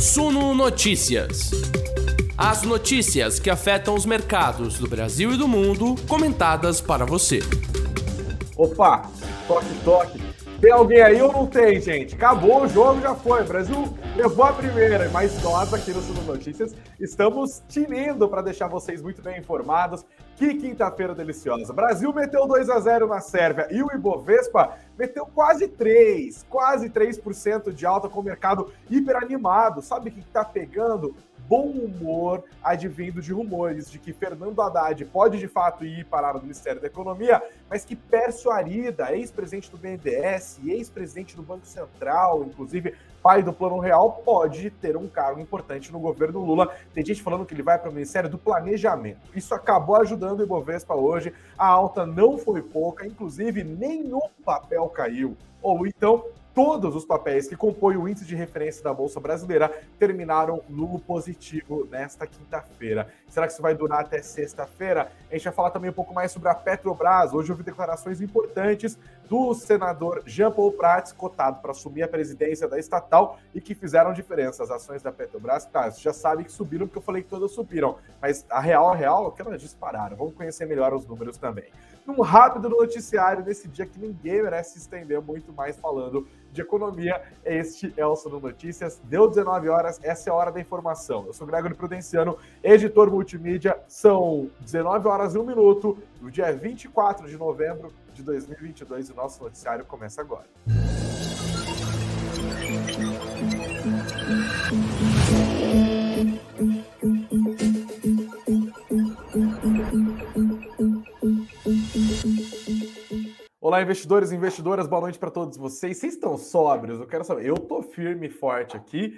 Suno Notícias. As notícias que afetam os mercados do Brasil e do mundo, comentadas para você. Opa, toque, toque. Tem alguém aí ou não tem, gente? Acabou o jogo, já foi. O Brasil levou a primeira, mas nós aqui no Suno Notícias estamos tinindo para deixar vocês muito bem informados. Que quinta-feira deliciosa. Brasil meteu 2 a 0 na Sérvia e o Ibovespa meteu quase 3, quase 3% de alta com o mercado hiperanimado. Sabe o que está pegando? bom humor advindo de rumores de que Fernando Haddad pode de fato ir parar no Ministério da Economia, mas que Pércio Arida, ex-presidente do BNDES, ex-presidente do Banco Central, inclusive pai do Plano Real, pode ter um cargo importante no governo Lula. Tem gente falando que ele vai para o Ministério do Planejamento. Isso acabou ajudando o Ibovespa hoje. A alta não foi pouca, inclusive nenhum papel caiu. Ou então todos os papéis que compõem o índice de referência da Bolsa Brasileira terminaram no positivo nesta quinta-feira. Será que isso vai durar até sexta-feira? A gente vai falar também um pouco mais sobre a Petrobras. Hoje houve declarações importantes do senador Jean Paul Prats, cotado para assumir a presidência da estatal e que fizeram diferença. As ações da Petrobras, tá, já sabe que subiram, porque eu falei que todas subiram. Mas a real, a real, é que elas dispararam. Vamos conhecer melhor os números também. Num rápido noticiário nesse dia que ninguém merece se estender muito mais falando de economia. Este é o Sono Notícias. Deu 19 horas, essa é a hora da informação. Eu sou Gregory Prudenciano, editor multimídia. São 19 horas e 1 minuto, no dia 24 de novembro de 2022. O nosso noticiário começa agora. Olá, investidores e investidoras, boa noite para todos vocês. Vocês estão sóbrios? Eu quero saber. Eu tô firme e forte aqui,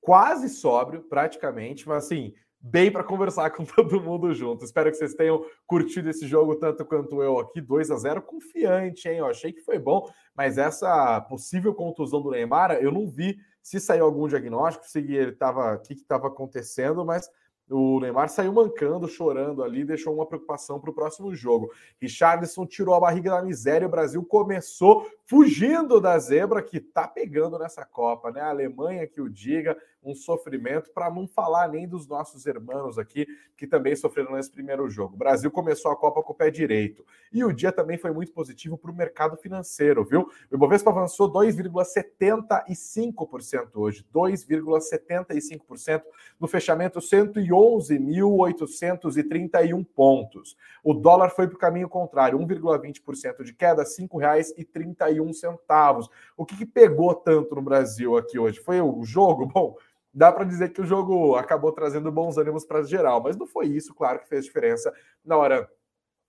quase sóbrio, praticamente, mas assim, bem para conversar com todo mundo junto. Espero que vocês tenham curtido esse jogo tanto quanto eu aqui, 2 a 0 confiante, hein? Eu achei que foi bom, mas essa possível contusão do Neymar, eu não vi se saiu algum diagnóstico, se ele estava, o que estava acontecendo, mas o Neymar saiu mancando, chorando ali, deixou uma preocupação para o próximo jogo. Richardson tirou a barriga da miséria. O Brasil começou fugindo da zebra que tá pegando nessa Copa, né? A Alemanha que o diga, um sofrimento, para não falar nem dos nossos irmãos aqui, que também sofreram nesse primeiro jogo. O Brasil começou a Copa com o pé direito. E o dia também foi muito positivo para o mercado financeiro, viu? O Ibovespa avançou 2,75% hoje, 2,75% no fechamento 111.831 pontos. O dólar foi para o caminho contrário, 1,20% de queda, R$ 5,31 centavos. O que, que pegou tanto no Brasil aqui hoje? Foi o jogo? Bom, dá para dizer que o jogo acabou trazendo bons ânimos para geral, mas não foi isso, claro, que fez diferença na hora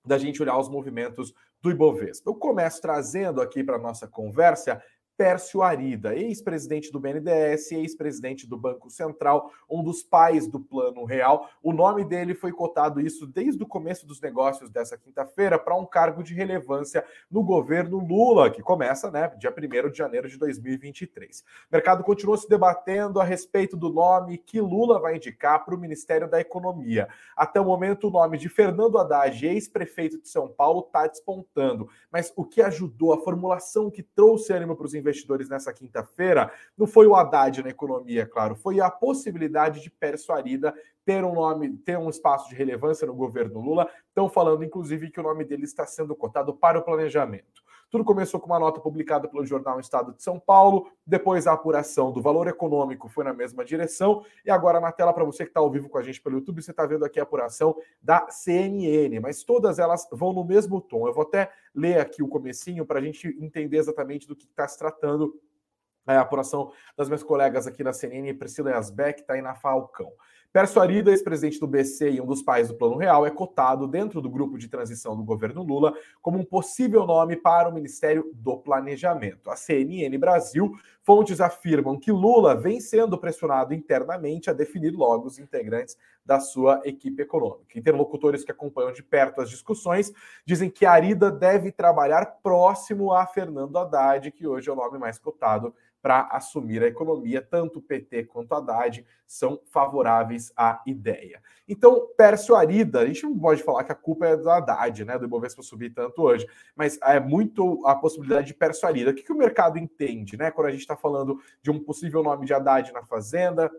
da gente olhar os movimentos do Ibovespa. Eu começo trazendo aqui para nossa conversa Pércio Arida, ex-presidente do BNDES, ex-presidente do Banco Central, um dos pais do Plano Real. O nome dele foi cotado isso desde o começo dos negócios dessa quinta-feira para um cargo de relevância no governo Lula, que começa, né, dia 1 de janeiro de 2023. O mercado continua se debatendo a respeito do nome que Lula vai indicar para o Ministério da Economia. Até o momento, o nome de Fernando Haddad, ex-prefeito de São Paulo, está despontando. Mas o que ajudou, a formulação que trouxe ânimo para os investidores investidores nessa quinta-feira não foi o Haddad na economia, claro, foi a possibilidade de Pércio Arida ter um nome, ter um espaço de relevância no governo Lula. Estão falando, inclusive, que o nome dele está sendo cotado para o planejamento. Tudo começou com uma nota publicada pelo jornal Estado de São Paulo, depois a apuração do valor econômico foi na mesma direção, e agora na tela, para você que está ao vivo com a gente pelo YouTube, você está vendo aqui a apuração da CNN, mas todas elas vão no mesmo tom. Eu vou até ler aqui o comecinho para a gente entender exatamente do que está se tratando é a apuração das minhas colegas aqui na CNN, Priscila Yasbeck, na Falcão. Pércio Arida, ex-presidente do BC e um dos pais do Plano Real, é cotado dentro do grupo de transição do governo Lula como um possível nome para o Ministério do Planejamento. A CNN Brasil, fontes afirmam que Lula vem sendo pressionado internamente a definir logo os integrantes da sua equipe econômica. Interlocutores que acompanham de perto as discussões dizem que Arida deve trabalhar próximo a Fernando Haddad, que hoje é o nome mais cotado para assumir a economia. Tanto o PT quanto a Haddad são favoráveis à ideia. Então, Pércio Arida, a gente não pode falar que a culpa é da Haddad, né, do Ibovespa subir tanto hoje, mas é muito a possibilidade de Pércio Arida. O que, que o mercado entende, né, quando a gente está falando de um possível nome de Haddad na Fazenda,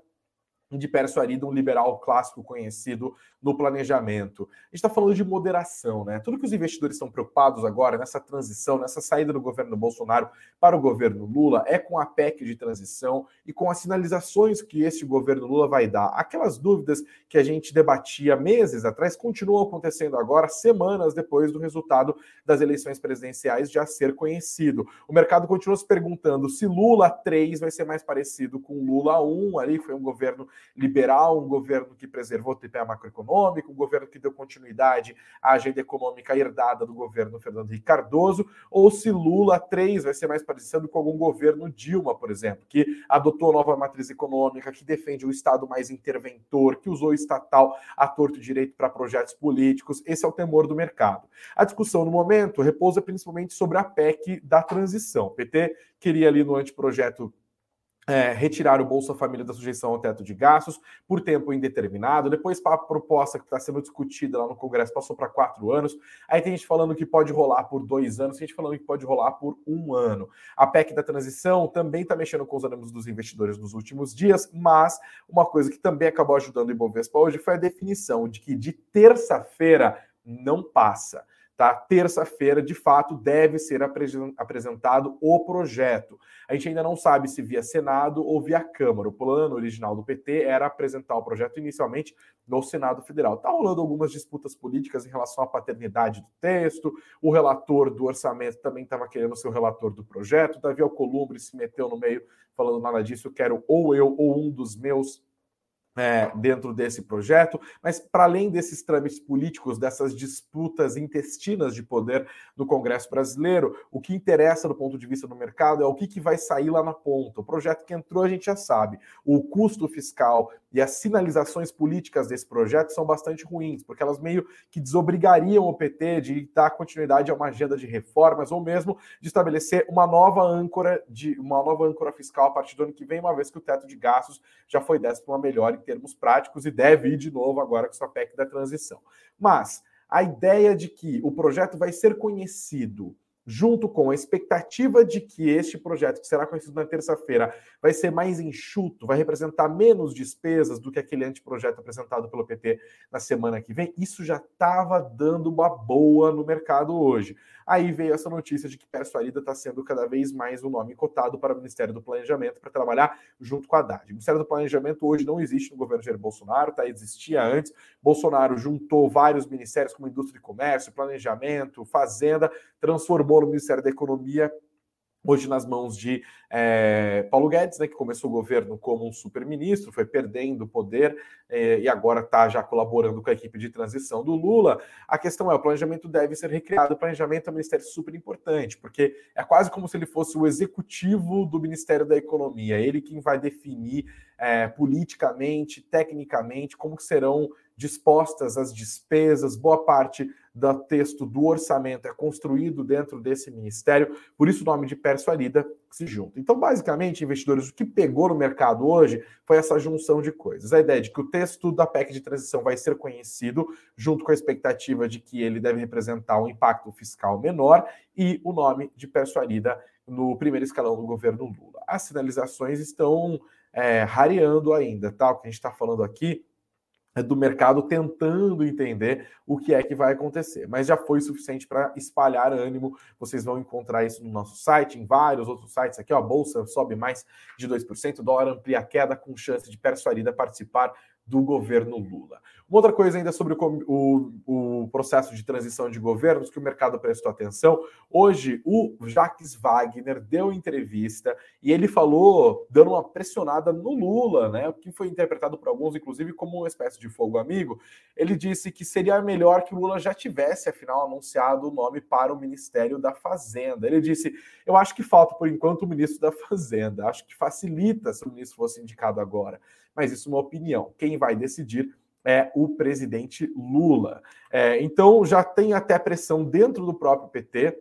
de Arida, um liberal clássico conhecido no planejamento. A gente está falando de moderação, né? Tudo que os investidores estão preocupados agora nessa transição, nessa saída do governo Bolsonaro para o governo Lula, é com a PEC de transição e com as sinalizações que esse governo Lula vai dar. Aquelas dúvidas que a gente debatia meses atrás continuam acontecendo agora, semanas depois do resultado das eleições presidenciais já ser conhecido. O mercado continua se perguntando se Lula 3 vai ser mais parecido com Lula 1, ali foi um governo liberal, um governo que preservou o TPA macroeconômico, um governo que deu continuidade à agenda econômica herdada do governo Fernando Henrique Cardoso, ou se Lula 3 vai ser mais parecido com algum governo Dilma, por exemplo, que adotou nova matriz econômica, que defende o Estado mais interventor, que usou o estatal a torto direito para projetos políticos. Esse é o temor do mercado. A discussão no momento repousa principalmente sobre a PEC da transição. O PT queria ali no anteprojeto é, retirar o Bolsa Família da sujeição ao teto de gastos por tempo indeterminado. Depois, a proposta que está sendo discutida lá no Congresso passou para quatro anos. Aí tem gente falando que pode rolar por dois anos, tem gente falando que pode rolar por um ano. A PEC da transição também está mexendo com os ânimos dos investidores nos últimos dias, mas uma coisa que também acabou ajudando o Ibovespa hoje foi a definição de que de terça-feira não passa. Tá? Terça-feira, de fato, deve ser apresentado o projeto. A gente ainda não sabe se via Senado ou via Câmara. O plano original do PT era apresentar o projeto inicialmente no Senado Federal. Está rolando algumas disputas políticas em relação à paternidade do texto. O relator do orçamento também estava querendo ser o relator do projeto. Davi Alcolumbre se meteu no meio falando nada disso. Quero ou eu ou um dos meus é, dentro desse projeto, mas para além desses trâmites políticos, dessas disputas intestinas de poder no Congresso brasileiro, o que interessa do ponto de vista do mercado é o que, que vai sair lá na ponta. O projeto que entrou, a gente já sabe. O custo fiscal e as sinalizações políticas desse projeto são bastante ruins, porque elas meio que desobrigariam o PT de dar continuidade a uma agenda de reformas ou mesmo de estabelecer uma nova âncora de uma nova âncora fiscal a partir do ano que vem, uma vez que o teto de gastos já foi dessa uma melhor termos práticos e deve ir de novo agora com essa PEC da transição. Mas a ideia de que o projeto vai ser conhecido junto com a expectativa de que este projeto, que será conhecido na terça-feira, vai ser mais enxuto, vai representar menos despesas do que aquele anteprojeto apresentado pelo PT na semana que vem, isso já estava dando uma boa no mercado hoje. Aí veio essa notícia de que Persuarida está sendo cada vez mais o um nome cotado para o Ministério do Planejamento para trabalhar junto com a Haddad. O Ministério do Planejamento hoje não existe no governo Jair Bolsonaro, tá? existia antes. Bolsonaro juntou vários ministérios como Indústria e Comércio, Planejamento, Fazenda, transformou no Ministério da Economia hoje nas mãos de é, Paulo Guedes, né, que começou o governo como um super-ministro, foi perdendo o poder é, e agora está já colaborando com a equipe de transição do Lula. A questão é, o planejamento deve ser recriado. O planejamento é um ministério super importante, porque é quase como se ele fosse o executivo do Ministério da Economia. Ele quem vai definir é, politicamente, tecnicamente, como serão dispostas as despesas, boa parte do texto do orçamento é construído dentro desse ministério, por isso o nome de Pércio Arida se junta. Então, basicamente, investidores, o que pegou no mercado hoje foi essa junção de coisas. A ideia de que o texto da PEC de transição vai ser conhecido, junto com a expectativa de que ele deve representar um impacto fiscal menor, e o nome de Pércio Arida no primeiro escalão do governo Lula. As sinalizações estão é, rareando ainda, tá? O que a gente está falando aqui do mercado tentando entender o que é que vai acontecer. Mas já foi suficiente para espalhar ânimo. Vocês vão encontrar isso no nosso site, em vários outros sites aqui. Ó, a bolsa sobe mais de 2%, dólar amplia a queda com chance de persuarida participar do governo Lula. Uma outra coisa ainda sobre o, o, o, processo de transição de governos que o mercado prestou atenção. Hoje, o Jacques Wagner deu entrevista e ele falou, dando uma pressionada no Lula, né? O que foi interpretado por alguns, inclusive, como uma espécie de fogo amigo. Ele disse que seria melhor que o Lula já tivesse, afinal, anunciado o nome para o Ministério da Fazenda. Ele disse: Eu acho que falta, por enquanto, o ministro da Fazenda. Acho que facilita se o ministro fosse indicado agora mas isso é uma opinião. Quem vai decidir é o presidente Lula. É, então já tem até pressão dentro do próprio PT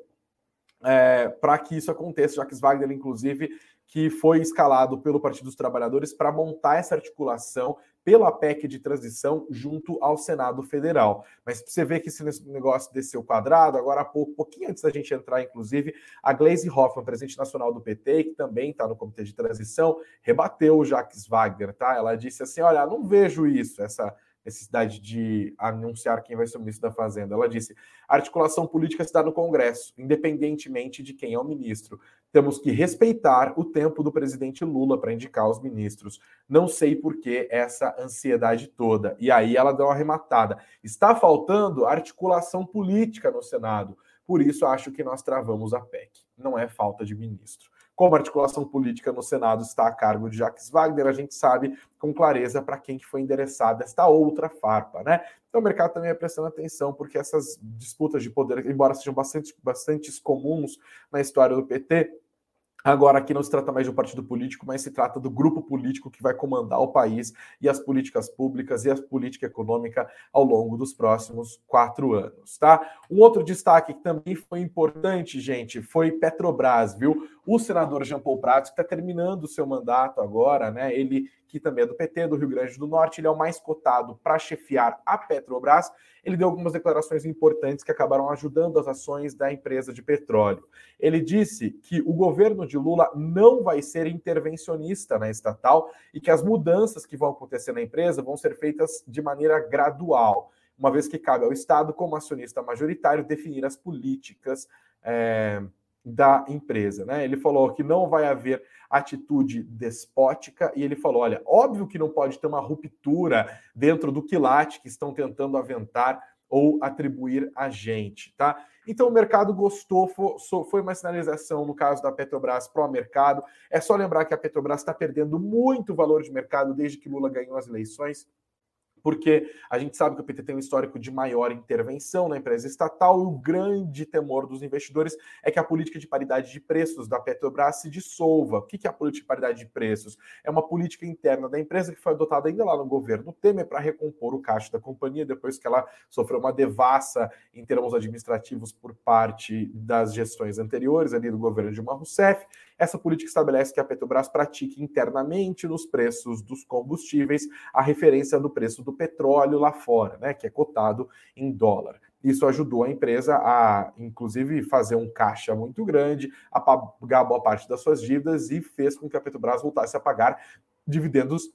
é, para que isso aconteça. Jacques Wagner, inclusive, que foi escalado pelo Partido dos Trabalhadores para montar essa articulação pela PEC de transição junto ao Senado Federal. Mas você vê que esse negócio desceu quadrado, agora há pouco, pouquinho antes da gente entrar, inclusive, a Gleisi Hoffmann, presidente nacional do PT, que também está no Comitê de Transição, rebateu o Jacques Wagner, tá? Ela disse assim: olha, não vejo isso, essa necessidade de anunciar quem vai ser o ministro da Fazenda. Ela disse: a articulação política se dá no Congresso, independentemente de quem é o ministro. Temos que respeitar o tempo do presidente Lula para indicar os ministros. Não sei por que essa ansiedade toda. E aí ela deu uma arrematada. Está faltando articulação política no Senado. Por isso acho que nós travamos a PEC. Não é falta de ministro. Como a articulação política no Senado está a cargo de Jacques Wagner, a gente sabe com clareza para quem que foi endereçada esta outra farpa, né? Então o mercado também é prestando atenção, porque essas disputas de poder, embora sejam bastante, bastante comuns na história do PT, Agora, aqui não se trata mais de um partido político, mas se trata do grupo político que vai comandar o país e as políticas públicas e a política econômica ao longo dos próximos quatro anos, tá? Um outro destaque que também foi importante, gente, foi Petrobras, viu? O senador Jean Paul Prats, que está terminando o seu mandato agora, né? Ele que também é do PT, do Rio Grande do Norte, ele é o mais cotado para chefiar a Petrobras. Ele deu algumas declarações importantes que acabaram ajudando as ações da empresa de petróleo. Ele disse que o governo de Lula não vai ser intervencionista na estatal e que as mudanças que vão acontecer na empresa vão ser feitas de maneira gradual, uma vez que cabe ao Estado, como acionista majoritário, definir as políticas. É da empresa. Né? Ele falou que não vai haver atitude despótica e ele falou: olha, óbvio que não pode ter uma ruptura dentro do quilate que estão tentando aventar ou atribuir a gente, tá? Então o mercado gostou, foi uma sinalização no caso da Petrobras para o mercado. É só lembrar que a Petrobras está perdendo muito valor de mercado desde que Lula ganhou as eleições porque a gente sabe que o PT tem um histórico de maior intervenção na empresa estatal e o grande temor dos investidores é que a política de paridade de preços da Petrobras se dissolva. O que é a política de paridade de preços? É uma política interna da empresa que foi adotada ainda lá no governo Temer para recompor o caixa da companhia depois que ela sofreu uma devassa em termos administrativos por parte das gestões anteriores ali do governo Dilma Rousseff. Essa política estabelece que a Petrobras pratique internamente nos preços dos combustíveis a referência do preço do petróleo lá fora, né, que é cotado em dólar. Isso ajudou a empresa a, inclusive, fazer um caixa muito grande, a pagar boa parte das suas dívidas e fez com que a Petrobras voltasse a pagar dividendos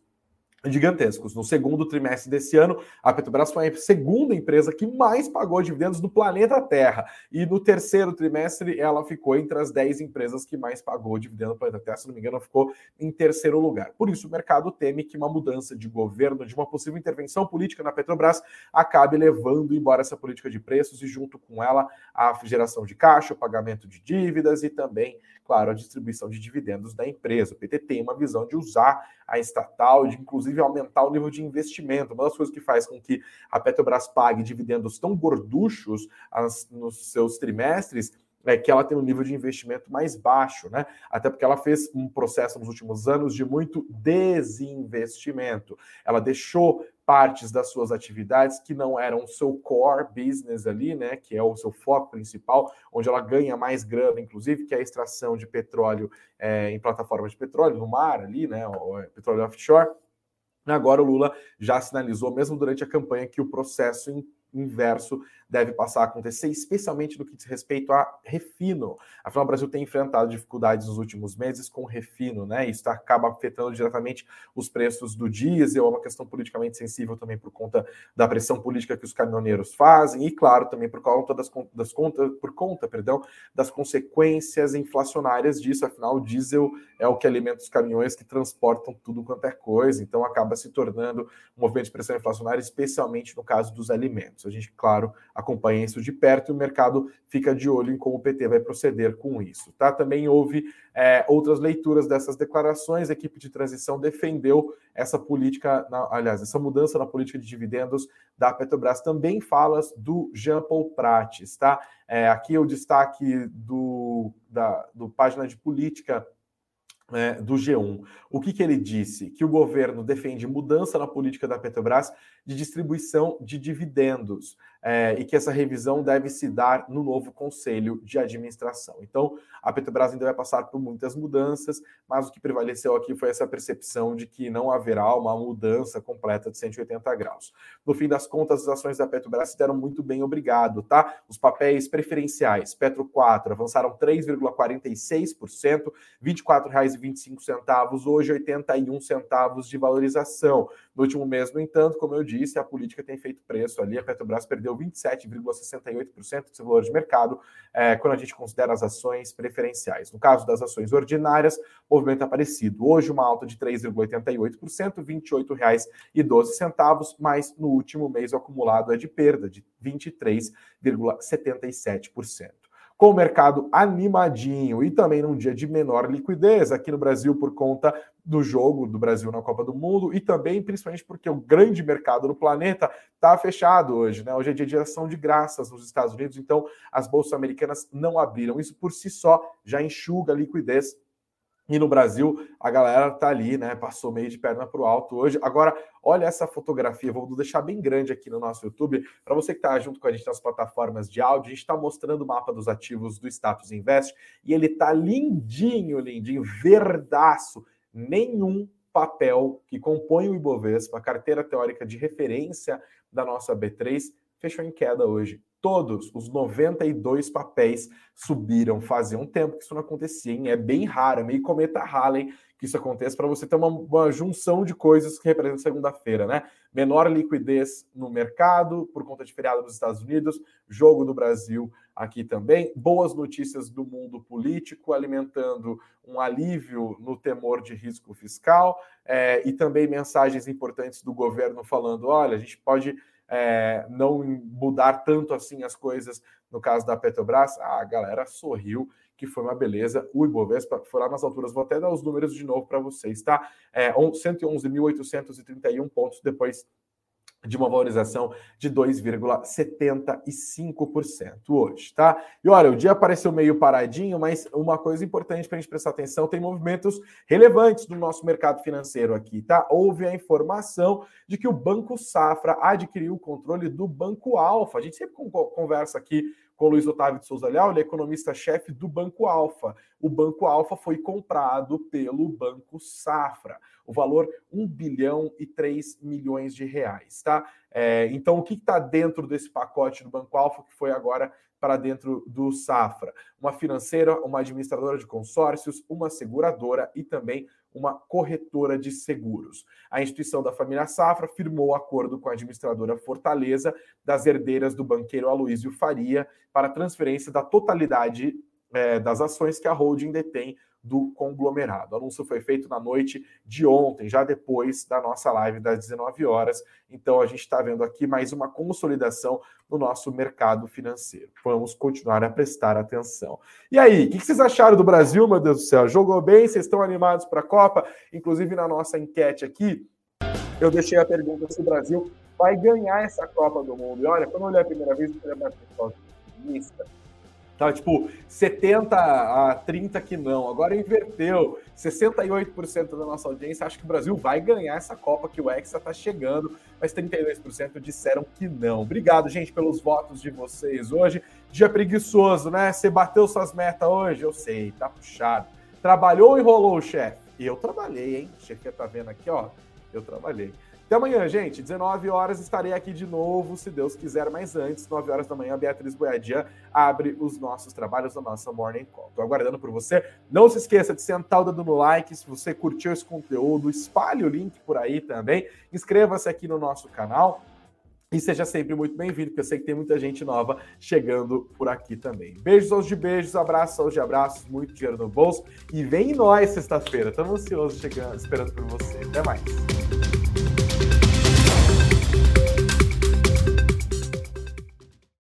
gigantescos. No segundo trimestre desse ano, a Petrobras foi a segunda empresa que mais pagou dividendos do planeta Terra. E no terceiro trimestre, ela ficou entre as 10 empresas que mais pagou dividendo do planeta Terra. Se não me engano, ficou em terceiro lugar. Por isso, o mercado teme que uma mudança de governo, de uma possível intervenção política na Petrobras, acabe levando embora essa política de preços e, junto com ela, a geração de caixa, o pagamento de dívidas e também, claro, a distribuição de dividendos da empresa. O PT tem uma visão de usar a estatal, de inclusive aumentar o nível de investimento. Uma das coisas que faz com que a Petrobras pague dividendos tão gorduchos as, nos seus trimestres é que ela tem um nível de investimento mais baixo, né? Até porque ela fez um processo nos últimos anos de muito desinvestimento. Ela deixou partes das suas atividades que não eram o seu core business ali, né, que é o seu foco principal, onde ela ganha mais grana, inclusive, que é a extração de petróleo é, em plataformas de petróleo no mar ali, né, é, petróleo offshore. Agora o Lula já sinalizou, mesmo durante a campanha, que o processo inverso deve passar a acontecer, especialmente no que diz respeito a refino. Afinal, o Brasil tem enfrentado dificuldades nos últimos meses com refino, né? Isso acaba afetando diretamente os preços do diesel, é uma questão politicamente sensível também por conta da pressão política que os caminhoneiros fazem, e claro, também por conta das, das contas, por conta, perdão, das consequências inflacionárias disso. Afinal, o diesel é o que alimenta os caminhões que transportam tudo quanto é coisa, então acaba se tornando um movimento de pressão inflacionária, especialmente no caso dos alimentos. A gente, claro, acompanha isso de perto e o mercado fica de olho em como o PT vai proceder com isso. Tá? Também houve é, outras leituras dessas declarações. A equipe de transição defendeu essa política, na, aliás, essa mudança na política de dividendos da Petrobras. Também falas do Jean Paul Prates. Tá? É, aqui o destaque do, da do página de política é, do G1. O que, que ele disse? Que o governo defende mudança na política da Petrobras de distribuição de dividendos. é, e que essa revisão deve se dar no novo conselho de administração. Então, a Petrobras ainda vai passar por muitas mudanças, mas o que prevaleceu aqui foi essa percepção de que não haverá uma mudança completa de 180 graus. No fim das contas, as ações da Petrobras se deram muito bem, obrigado, tá? Os papéis preferenciais, Petro 4, avançaram 3,46%, R$ 24,25, hoje 81 centavos de valorização. No último mês, no entanto, como eu disse, a política tem feito preço ali, a Petrobras perdeu 27,68% do seu valor de mercado, é, quando a gente considera as ações preferenciais. No caso das ações ordinárias, movimento aparecido. Hoje, uma alta de 3,88%, R$ 28,12, mas no último mês o acumulado é de perda de 23,77% com o mercado animadinho e também num dia de menor liquidez aqui no Brasil por conta do jogo do Brasil na Copa do Mundo e também principalmente porque o grande mercado do planeta está fechado hoje, né? Hoje é dia de ação de graças nos Estados Unidos, então as bolsas americanas não abriram. Isso por si só já enxuga a liquidez e no Brasil, a galera tá ali, né? Passou meio de perna para o alto hoje. Agora, olha essa fotografia, vou deixar bem grande aqui no nosso YouTube. Para você que está junto com a gente nas plataformas de áudio, a gente está mostrando o mapa dos ativos do Status Invest e ele tá lindinho, lindinho, verdaço. Nenhum papel que compõe o Ibovespa, a carteira teórica de referência da nossa B3, fechou em queda hoje todos os 92 papéis subiram. Fazia um tempo que isso não acontecia, hein? É bem raro, é meio cometa Halley que isso aconteça para você ter uma, uma, junção de coisas que representam segunda-feira, né? Menor liquidez no mercado por conta de feriado nos Estados Unidos, jogo do Brasil aqui também, boas notícias do mundo político alimentando um alívio no temor de risco fiscal é, e também mensagens importantes do governo falando: olha, a gente pode é, não mudar tanto assim as coisas no caso da Petrobras, a galera sorriu, que foi uma beleza. O Ibovespa foi lá nas alturas, vou até dar os números de novo para vocês, tá? É, 111.831 pontos depois de uma valorização de 2,75% hoje, tá? E olha, o dia pareceu meio paradinho, mas uma coisa importante para a gente prestar atenção, tem movimentos relevantes no nosso mercado financeiro aqui, tá? Houve a informação de que o Banco Safra adquiriu o controle do Banco Alfa. A gente sempre conversa aqui com o Luiz Otávio de Souza Leal, ele é economista-chefe do Banco Alfa. O Banco Alfa foi comprado pelo Banco Safra. O valor 1 bilhão e 3 milhões de reais, tá? É, então, o que está dentro desse pacote do Banco Alfa que foi agora para dentro do Safra? Uma financeira, uma administradora de consórcios, uma seguradora e também uma corretora de seguros. A instituição da família Safra firmou acordo com a administradora Fortaleza das herdeiras do banqueiro Aloísio Faria para transferência da totalidade é, das ações que a holding detém do conglomerado. O anúncio foi feito na noite de ontem, já depois da nossa live das 19 horas. Então a gente está vendo aqui mais uma consolidação no nosso mercado financeiro. Vamos continuar a prestar atenção. E aí, o que vocês acharam do Brasil, meu Deus do céu? Jogou bem? Vocês estão animados para a Copa? Inclusive na nossa enquete aqui, eu deixei a pergunta se o Brasil vai ganhar essa Copa do Mundo. E olha, quando eu olhei a primeira vez, eu falei, mas Tava tipo 70 a 30 que não. Agora inverteu. 68% da nossa audiência acha que o Brasil vai ganhar essa Copa, que o Hexa tá chegando, mas 32% disseram que não. Obrigado, gente, pelos votos de vocês hoje. Dia preguiçoso, né? Você bateu suas metas hoje? Eu sei, tá puxado. Trabalhou e rolou o chefe? Eu trabalhei, hein? O chefe tá vendo aqui, ó. Eu trabalhei. Até amanhã, gente. 19 horas estarei aqui de novo, se Deus quiser. Mas antes, 9 horas da manhã, Beatriz Boiadian abre os nossos trabalhos da nossa Morning Call. Estou aguardando por você. Não se esqueça de sentar o dedo no like se você curtiu esse conteúdo. Espalhe o link por aí também. Inscreva-se aqui no nosso canal. E seja sempre muito bem-vindo, porque eu sei que tem muita gente nova chegando por aqui também. Beijos aos de beijos, abraços aos de abraços, muito dinheiro no bolso. E vem nós sexta-feira. Estamos ansiosos chegando, esperando por você. Até mais.